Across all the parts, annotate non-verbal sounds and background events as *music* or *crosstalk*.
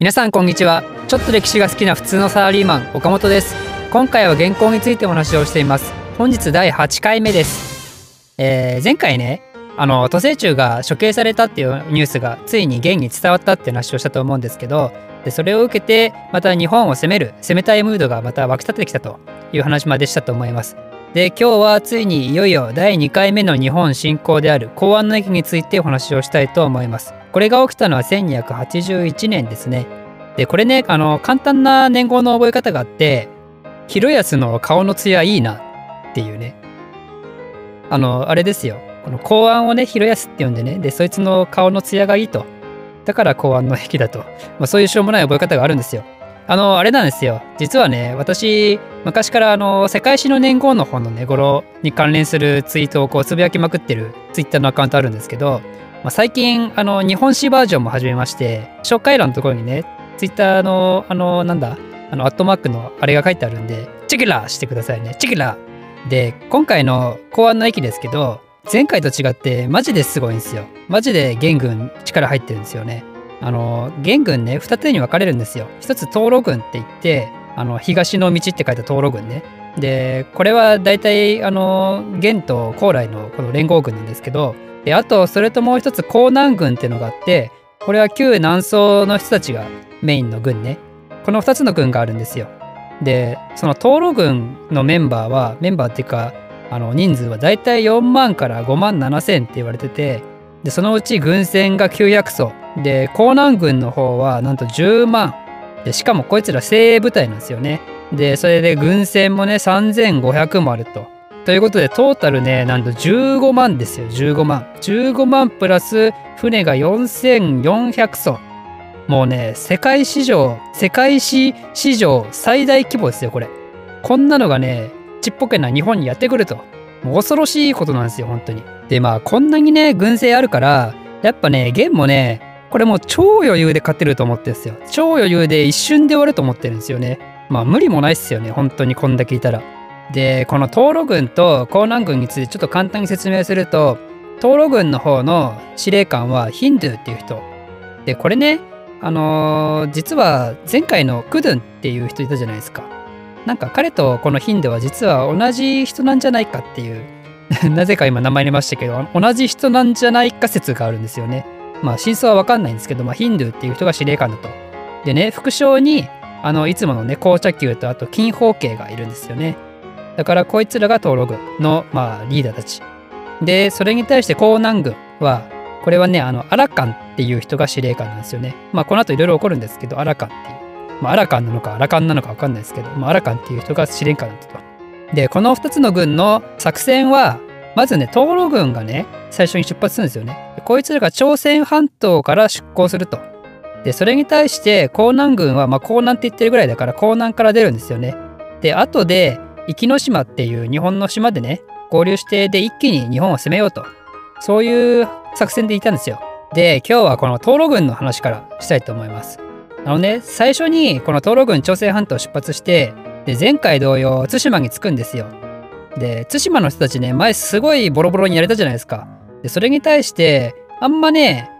皆さんこんにちは。ちょっと歴史が好きな普通のサラリーマン岡本です。今回は原稿についてお話をしています。本日第8回目です、えー前回ねあの都政中が処刑されたっていうニュースがついに現に伝わったって話をしたと思うんですけどでそれを受けてまた日本を攻める攻めたいムードがまた湧き立ってきたという話までしたと思います。で今日はついにいよいよ第2回目の日本侵攻である公安の駅についてお話をしたいと思います。これが起きたのは1281年ですね。でこれねあの簡単な年号の覚え方があって広安の顔の艶いいなっていうね。あのあれですよ。この公安をね広安って呼んでね。でそいつの顔の艶がいいと。だから公安の駅だと、まあ、そういうしょうもない覚え方があるんですよ。あのあれなんですよ。実はね私昔からあの世界史の年号の方のね頃に関連するツイートをこうつぶやきまくってるツイッターのアカウントあるんですけど、まあ、最近あの日本史バージョンも始めまして紹介欄のところにねツイッターのあのなんだあのアットマークのあれが書いてあるんでチェキラーしてくださいね。チェキラー。で今回の公安の駅ですけど前回と違ってマジですごいんですよ。マジで元軍力入ってるんですよね。あの元軍ね2つに分かれるんですよ。一つ東路軍って言ってあの東の道って書いた東路軍ね。でこれは大体あの元と高麗のこの連合軍なんですけどであとそれともう一つ江南軍っていうのがあってこれは旧南宋の人たちがメインの軍ね。この2つの軍があるんですよ。でその東路軍のメンバーはメンバーっていうかあの人数はだいたい4万から5万7千って言われててでそのうち軍船が900艘で江南軍の方はなんと10万でしかもこいつら精鋭部隊なんですよね。でそれで軍船もね3500もあると。ということでトータルねなんと15万ですよ。15万。15万プラス船が4400艘。もうね世界史上世界史史上最大規模ですよこれ。こんなのがねちっぽけな日本にやってくると。もう恐ろしいことなんですよ本当に。でまあこんなにね軍勢あるからやっぱね元もねこれもう超余裕で勝てると思ってるんですよ。超余裕で一瞬で終わると思ってるんですよね。まあ無理もないっすよね。本当にこんだけいたら。でこの東路軍と江南軍についてちょっと簡単に説明すると東路軍の方の司令官はヒンドゥーっていう人。でこれねあのー実は前回のクドゥンっていう人いたじゃないですか。なんか彼とこのヒンドゥーは実は同じ人なんじゃないかっていう。*laughs* なぜか今名前入れましたけど同じ人なんじゃないか説があるんですよね。まあ真相は分かんないんですけど、まあ、ヒンドゥーっていう人が司令官だと。でね副将にあのいつものね紅茶球とあと金宝慶がいるんですよね。だからこいつらが東路軍の、まあ、リーダーたち。でそれに対して江南軍はこれはねあのアラカンっていう人が司令官なんですよね。まあこの後いろいろ起こるんですけどアラカンっていう。まあアラカンなのかアラカンなのか分かんないですけど、まあ、アラカンっていう人が司令官だったと。でこの2つの軍の作戦はまずね東路軍がね最初に出発するんですよね。でこいつらが朝鮮半島から出港すると。でそれに対して江南軍はまあ江南って言ってるぐらいだから江南から出るんですよね。で後で壱岐島っていう日本の島でね合流してで一気に日本を攻めようと。そういう作戦でいたんですよ。で今日はこの東路軍の話からしたいと思います。あのね最初にこの東路軍朝鮮半島を出発してで前回同様対馬に着くんですよ。で対馬の人たちね前すごいボロボロにやれたじゃないですか。でそれに対してあんまね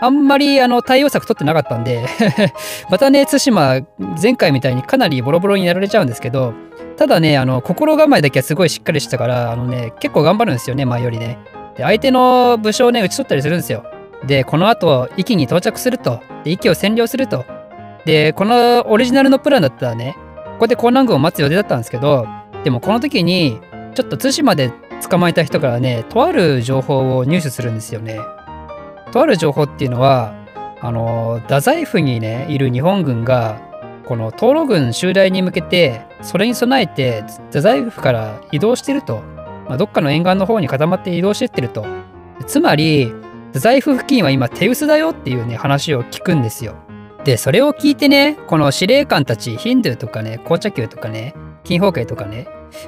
あんまりあの対応策取ってなかったんで *laughs* またね対馬前回みたいにかなりボロボロにやられちゃうんですけどただねあの心構えだけはすごいしっかりしたからあのね結構頑張るんですよね前よりね。で相手の武将をね打ち取ったりするんですよ。でこの後壱岐に到着すると。で壱岐を占領すると。でこのオリジナルのプランだったらねここで江南軍を待つ予定だったんですけどでもこの時にちょっと対馬で捕まえた人からねとある情報を入手するんですよね。とある情報っていうのはあの太宰府にねいる日本軍がこの東路軍襲来に向けてそれに備えて太宰府から移動してると、まあ、どっかの沿岸の方に固まって移動してってると。つまり太宰府付近は今手薄だよっていうね話を聞くんですよ。でそれを聞いてねこの司令官たちヒンドゥーとかね紅茶球とかね金宝慶とかね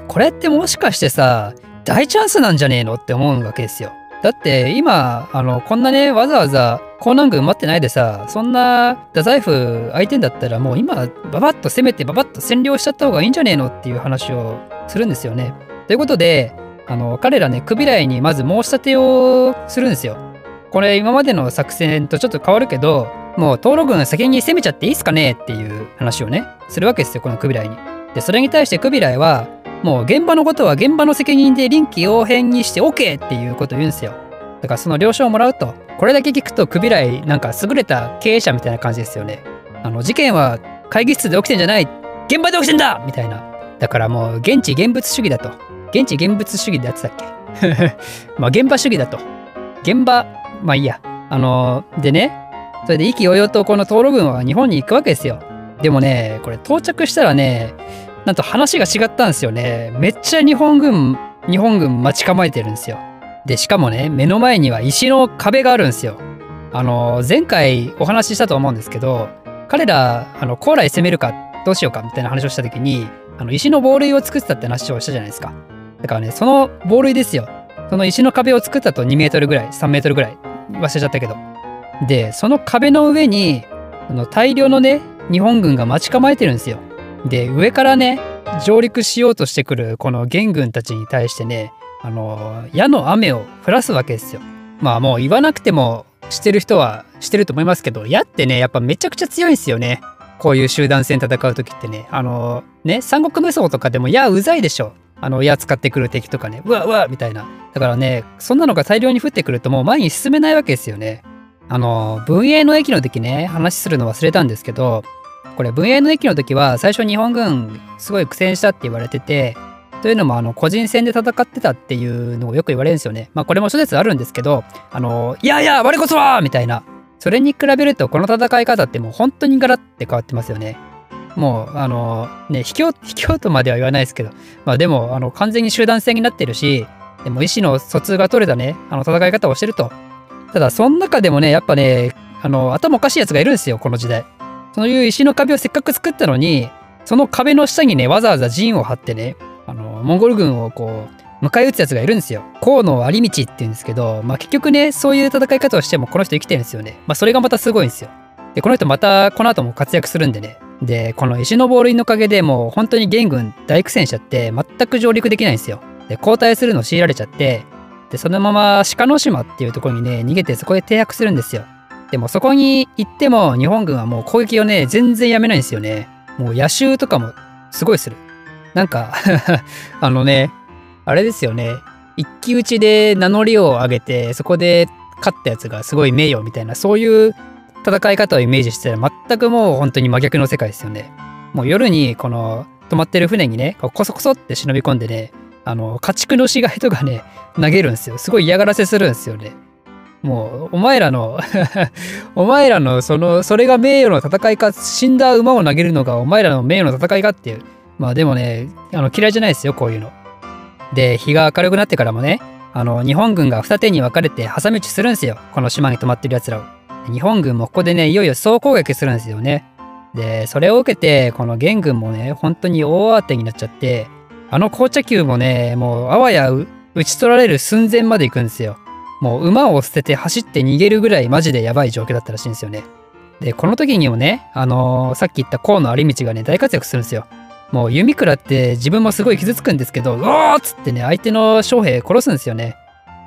これってもしかしてさ大チャンスなんじゃねえのって思うわけですよだって今あのこんなねわざわざ江南軍待ってないでさそんな太宰府相手だったらもう今ババッと攻めてババッと占領しちゃった方がいいんじゃねえのっていう話をするんですよね。ということであの彼らねクビライにまず申し立てをするんですよ。これ今までの作戦とちょっと変わるけどもう東路軍先に攻めちゃっていいっすかねっていう話をね、するわけですよ、このクビライに。で、それに対してクビライは、もう現場のことは現場の責任で臨機応変にして OK っていうこと言うんですよ。だからその了承をもらうと、これだけ聞くとクビライなんか優れた経営者みたいな感じですよね。あの、事件は会議室で起きてんじゃない現場で起きてんだみたいな。だからもう現地現物主義だと。現地現物主義でやってたっけ？*laughs* まあ現場主義だと。現場、まあいいや。あの、でね、それで意気揚々とこの東路軍は日本に行くわけですよ。でもね、これ到着したらね、なんと話が違ったんですよね。めっちゃ日本軍、日本軍待ち構えてるんですよ。で、しかもね、目の前には石の壁があるんですよ。あの、前回お話ししたと思うんですけど、彼ら、あの、高麗攻めるかどうしようかみたいな話をした時に、あの、石の防塁を作ってたって話をしたじゃないですか。だからね、その防塁ですよ。その石の壁を作ったと2メートルぐらい、3メートルぐらい、忘れちゃったけど。で、その壁の上に、あの大量のね、日本軍が待ち構えてるんですよ。で、上からね、上陸しようとしてくるこの元軍たちに対してね、あの、矢の雨を降らすわけですよ。まあもう言わなくてもしてる人はしてると思いますけど、矢ってね、やっぱめちゃくちゃ強いんですよね。こういう集団戦戦う時ってね。あの、ね、三国無双とかでも矢うざいでしょ。あの、矢使ってくる敵とかね、うわうわみたいな。だからね、そんなのが大量に降ってくるともう前に進めないわけですよね。あの、文英の駅の時ね、話するの忘れたんですけど、これ文英の駅の時は最初日本軍すごい苦戦したって言われてて、というのもあの個人戦で戦ってたっていうのをよく言われるんですよね。まあこれも諸説あるんですけど、あの、いやいや、我こそはみたいな。それに比べるとこの戦い方ってもう本当にガラッて変わってますよね。もう、あの、ね、卑怯、*laughs* 卑怯とまでは言わないですけど、まあでも、あの、完全に集団戦になってるし、でも意思の疎通が取れたね、あの、戦い方をしてると。ただ、その中でもね、やっぱね、あの、頭おかしいやつがいるんですよ、この時代。そういう石の壁をせっかく作ったのに、その壁の下にね、わざわざ陣を張ってね、あの、モンゴル軍をこう、迎え撃つやつがいるんですよ。河野有道って言うんですけど、まあ結局ね、そういう戦い方をしてもこの人生きてるんですよね。まあそれがまたすごいんですよ。で、この人またこの後も活躍するんでね。で、この石のボールのおかげでもう本当に元軍大苦戦しちゃって全く上陸できないんですよ。で、交代するのを強いられちゃって、で、そのまま鹿の島っていうところにね、逃げてそこで停泊するんですよ。でもそこに行っても日本軍はもう攻撃をね、全然やめないんですよね。もう野襲とかもすごいする。なんか *laughs* あのね、あれですよね。一騎打ちで名乗りを上げて、そこで勝ったやつがすごい名誉みたいな、そういう戦い方をイメージしてたら全くもう本当に真逆の世界ですよね。もう夜にこの止まってる船にね、コソコソって忍び込んでね、あの、家畜の死骸とかね、投げるんですよ。すごい嫌がらせするんですよね。もう、お前らの *laughs* お前らの、その、それが名誉の戦いか、死んだ馬を投げるのがお前らの名誉の戦いかっていう。まあでもね、あの、嫌いじゃないですよ、こういうの。で、日が明るくなってからもね、あの、日本軍が二手に分かれて挟み撃ちするんですよ。この島に泊まってる奴らを。日本軍もここでね、いよいよ総攻撃するんですよね。で、それを受けて、この元軍もね、本当に大慌てになっちゃって、あの紅茶球もね、もうあわや打ち取られる寸前まで行くんですよ。もう馬を捨てて走って逃げるぐらいマジでやばい状況だったらしいんですよね。で、この時にもね、あのー、さっき言った河野有道がね、大活躍するんですよ。もう弓食らって自分もすごい傷つくんですけど、うおーっつってね、相手の将兵殺すんですよね。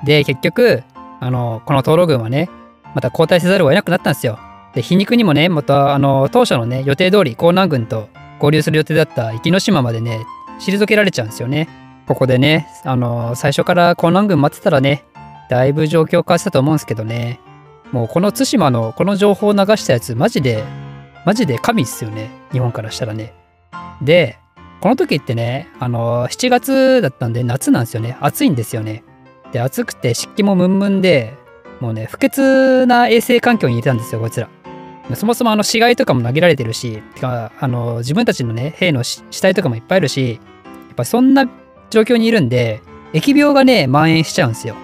で、結局、あのー、この東路軍はね、また交代せざるを得なくなったんですよ。で、皮肉にもね、また、あのー、当初のね、予定通り江南軍と合流する予定だった壱岐島までね、退けられちゃうんですよね。ここでね、あの最初から江南軍待ってたらね、だいぶ状況変わったと思うんですけどね。もうこの対馬のこの情報を流したやつ、マジで、マジで神っすよね。日本からしたらね。で、この時ってね、あの、7月だったんで夏なんですよね。暑いんですよね。で、暑くて湿気もムンムンで、もうね、不潔な衛生環境にいたんですよ、こいつら。そもそもあの死骸とかも投げられてるし、てか、あの、自分たちのね、兵の死体とかもいっぱいいるし、やっぱそんな状況にいるんで、疫病がね、蔓延しちゃうんですよ。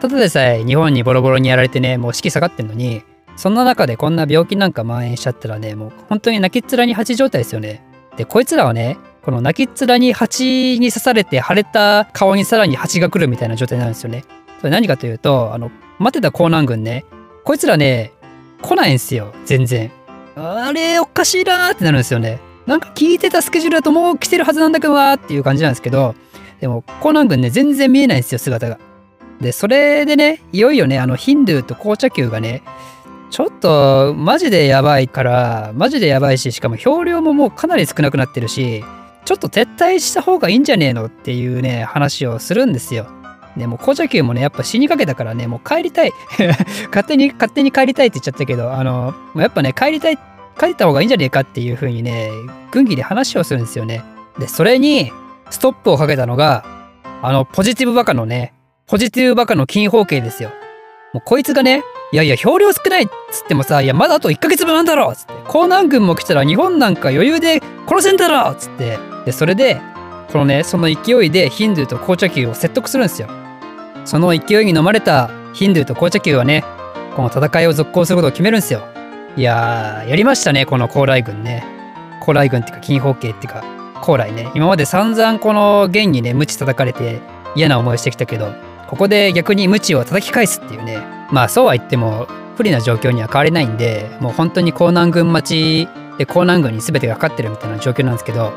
ただでさえ日本にボロボロにやられてね、もう士気下がってんのに、そんな中でこんな病気なんか蔓延しちゃったらね、もう本当に泣きっ面に蜂状態ですよね。で、こいつらはね、この泣きっ面に蜂に刺されて腫れた顔にさらに蜂が来るみたいな状態なんですよね。それ何かというと、あの、待ってた江南軍ね、こいつらね、来ないんすよ、全然。あれ、おかしいなーってなるんですよね。なんか聞いてたスケジュールだともう来てるはずなんだけどなーっていう感じなんですけど、でも、江南軍ね、全然見えないんですよ、姿が。で、それでね、いよいよね、あの、ヒンドゥーと紅茶球がね、ちょっとマジでやばいからマジでやばいししかも表量ももうかなり少なくなってるしちょっと撤退した方がいいんじゃねえのっていうね話をするんですよ。でも紅茶球もねやっぱ死にかけたからねもう帰りたい *laughs* 勝手に勝手に帰りたいって言っちゃったけどあのやっぱね帰りたい帰った方がいいんじゃねえかっていう風にね軍議で話をするんですよね。でそれにストップをかけたのがあのポジティブバカのねポジティブバカの金方形ですよ。もうこいつがねいやいや、表量少ないっつってもさ、いや、まだあと1ヶ月分なんだろっつって、江南軍も来たら日本なんか余裕で殺せんだろっつって、で、それで、このね、その勢いでヒンドゥーと紅茶球を説得するんですよ。その勢いに飲まれたヒンドゥーと紅茶球はね、この戦いを続行することを決めるんですよ。いやー、やりましたね、この高麗軍ね。高麗軍っていうか、金方形っていうか、高麗ね。今まで散々この元にね、無知叩かれて嫌な思いしてきたけど、ここで逆に無知を叩き返すっていうね、まあそうは言っても不利な状況には変わりないんでもう本当に江南軍待ちで江南軍に全てがかかってるみたいな状況なんですけど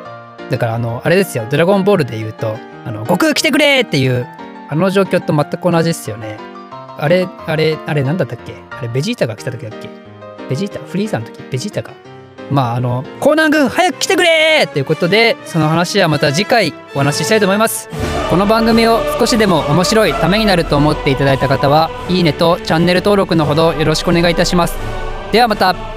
だからあのあれですよ「ドラゴンボール」で言うと「あの悟空来てくれ!」っていうあの状況と全く同じですよね。あれあれあれ何だったっけ？あれベジータが来た時だっけ？ベジータ？フリーザの時？ベジータか？まああの江南軍早く来てくれということでその話はまた次回お話ししたいと思います。この番組を少しでも面白いためになると思っていただいた方はいいねとチャンネル登録のほどよろしくお願いいたします。ではまた。